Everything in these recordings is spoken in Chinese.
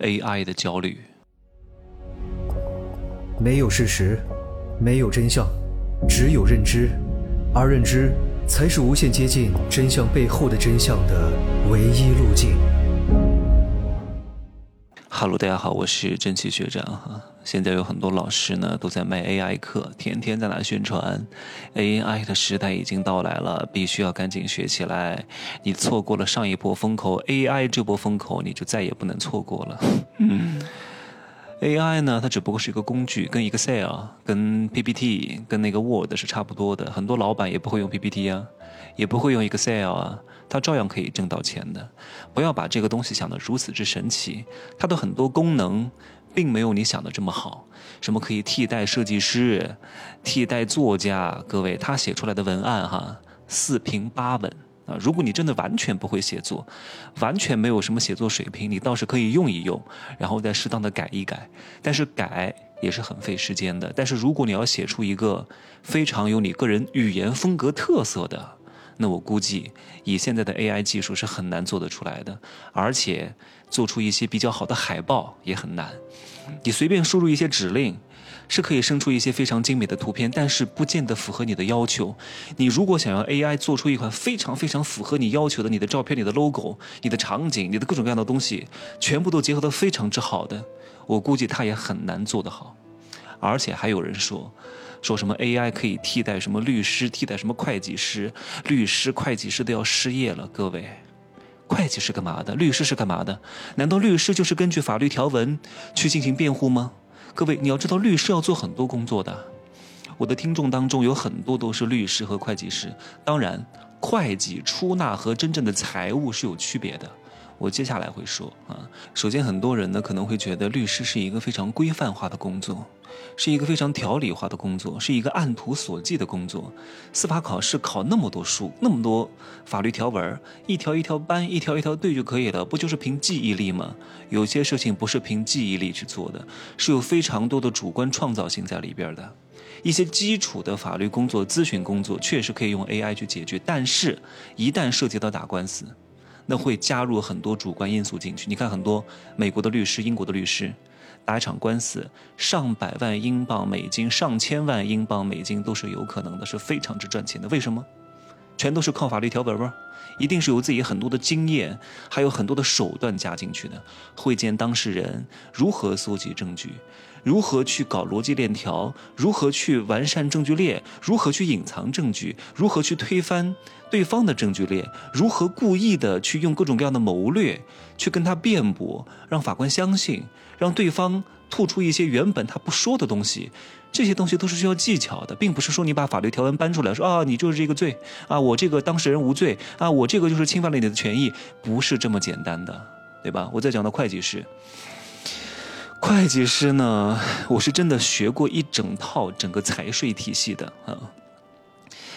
AI 的焦虑。没有事实，没有真相，只有认知，而认知才是无限接近真相背后的真相的唯一路径。哈喽大家好，我是真奇学长哈。现在有很多老师呢都在卖 AI 课，天天在那宣传，AI 的时代已经到来了，必须要赶紧学起来。你错过了上一波风口，AI 这波风口你就再也不能错过了。嗯。AI 呢，它只不过是一个工具，跟 Excel、跟 PPT、跟那个 Word 是差不多的。很多老板也不会用 PPT 啊，也不会用 Excel 啊，他照样可以挣到钱的。不要把这个东西想得如此之神奇，它的很多功能并没有你想的这么好。什么可以替代设计师、替代作家？各位，他写出来的文案哈，四平八稳。啊，如果你真的完全不会写作，完全没有什么写作水平，你倒是可以用一用，然后再适当的改一改。但是改也是很费时间的。但是如果你要写出一个非常有你个人语言风格特色的，那我估计以现在的 AI 技术是很难做得出来的。而且做出一些比较好的海报也很难。你随便输入一些指令。是可以生出一些非常精美的图片，但是不见得符合你的要求。你如果想要 AI 做出一款非常非常符合你要求的，你的照片、你的 logo、你的场景、你的各种各样的东西，全部都结合得非常之好的，我估计它也很难做得好。而且还有人说，说什么 AI 可以替代什么律师、替代什么会计师，律师、会计师都要失业了。各位，会计是干嘛的？律师是干嘛的？难道律师就是根据法律条文去进行辩护吗？各位，你要知道，律师要做很多工作的。我的听众当中有很多都是律师和会计师。当然，会计出纳和真正的财务是有区别的。我接下来会说啊。首先，很多人呢可能会觉得律师是一个非常规范化的工作。是一个非常条理化的工作，是一个按图索骥的工作。司法考试考那么多书，那么多法律条文，一条一条搬，一条一条对就可以了，不就是凭记忆力吗？有些事情不是凭记忆力去做的，是有非常多的主观创造性在里边的。一些基础的法律工作、咨询工作确实可以用 AI 去解决，但是，一旦涉及到打官司，那会加入很多主观因素进去。你看，很多美国的律师、英国的律师。打一场官司，上百万英镑、美金、上千万英镑、美金都是有可能的，是非常之赚钱的。为什么？全都是靠法律条文吗？一定是有自己很多的经验，还有很多的手段加进去的。会见当事人，如何搜集证据，如何去搞逻辑链条，如何去完善证据链，如何去隐藏证据，如何去推翻对方的证据链，如何故意的去用各种各样的谋略去跟他辩驳，让法官相信。让对方吐出一些原本他不说的东西，这些东西都是需要技巧的，并不是说你把法律条文搬出来说啊，你就是这个罪啊，我这个当事人无罪啊，我这个就是侵犯了你的权益，不是这么简单的，对吧？我再讲到会计师，会计师呢，我是真的学过一整套整个财税体系的啊。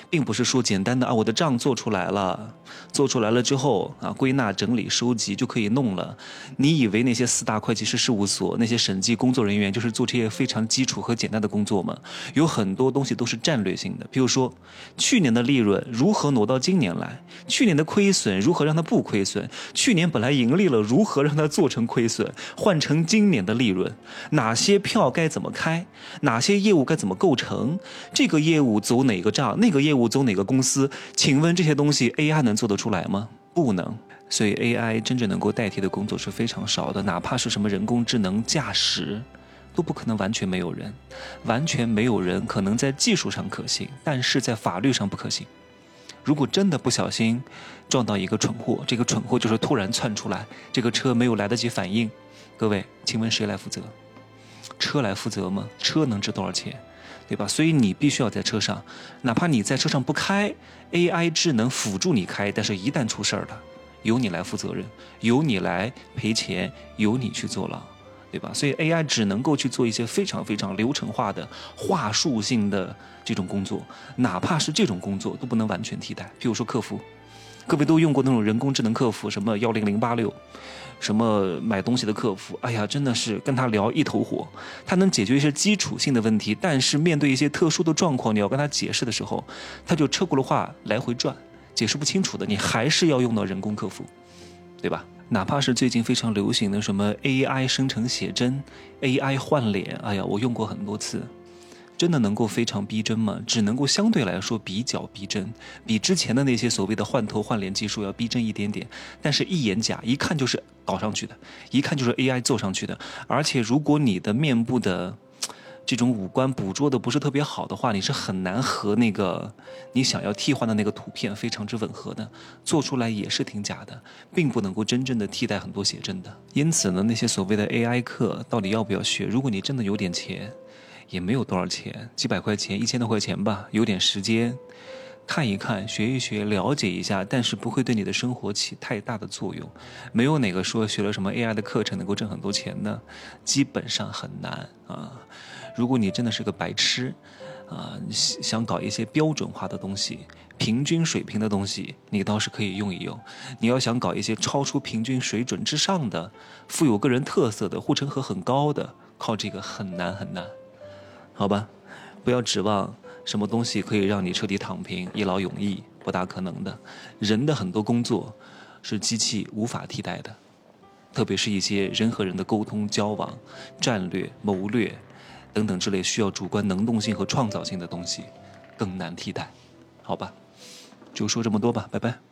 并不是说简单的啊，我的账做出来了，做出来了之后啊，归纳整理收集就可以弄了。你以为那些四大会计师事务所那些审计工作人员就是做这些非常基础和简单的工作吗？有很多东西都是战略性的，比如说去年的利润如何挪到今年来，去年的亏损如何让它不亏损，去年本来盈利了如何让它做成亏损，换成今年的利润，哪些票该怎么开，哪些业务该怎么构成，这个业务走哪个账，那个业务。务走哪个公司？请问这些东西 AI 能做得出来吗？不能。所以 AI 真正能够代替的工作是非常少的，哪怕是什么人工智能驾驶，都不可能完全没有人，完全没有人可能在技术上可行，但是在法律上不可行。如果真的不小心撞到一个蠢货，这个蠢货就是突然窜出来，这个车没有来得及反应，各位，请问谁来负责？车来负责吗？车能值多少钱？对吧？所以你必须要在车上，哪怕你在车上不开，AI 智能辅助你开，但是一旦出事儿了，由你来负责任，由你来赔钱，由你去坐牢，对吧？所以 AI 只能够去做一些非常非常流程化的话术性的这种工作，哪怕是这种工作都不能完全替代。譬如说客服。各位都用过那种人工智能客服，什么幺零零八六，什么买东西的客服，哎呀，真的是跟他聊一头火。他能解决一些基础性的问题，但是面对一些特殊的状况，你要跟他解释的时候，他就车轱辘话来回转，解释不清楚的，你还是要用到人工客服，对吧？哪怕是最近非常流行的什么 AI 生成写真、AI 换脸，哎呀，我用过很多次，真的能够非常逼真吗？只能够相对来说比较逼真，比之前的那些所谓的换头换脸技术要逼真一点点，但是一眼假，一看就是搞上去的，一看就是 AI 做上去的，而且如果你的面部的。这种五官捕捉的不是特别好的话，你是很难和那个你想要替换的那个图片非常之吻合的，做出来也是挺假的，并不能够真正的替代很多写真的。因此呢，那些所谓的 AI 课到底要不要学？如果你真的有点钱，也没有多少钱，几百块钱、一千多块钱吧，有点时间，看一看、学一学、了解一下，但是不会对你的生活起太大的作用。没有哪个说学了什么 AI 的课程能够挣很多钱的，基本上很难啊。如果你真的是个白痴，啊，想搞一些标准化的东西、平均水平的东西，你倒是可以用一用。你要想搞一些超出平均水准之上的、富有个人特色的、护城河很高的，靠这个很难很难，好吧？不要指望什么东西可以让你彻底躺平、一劳永逸，不大可能的。人的很多工作是机器无法替代的，特别是一些人和人的沟通、交往、战略、谋略。等等之类需要主观能动性和创造性的东西，更难替代，好吧？就说这么多吧，拜拜。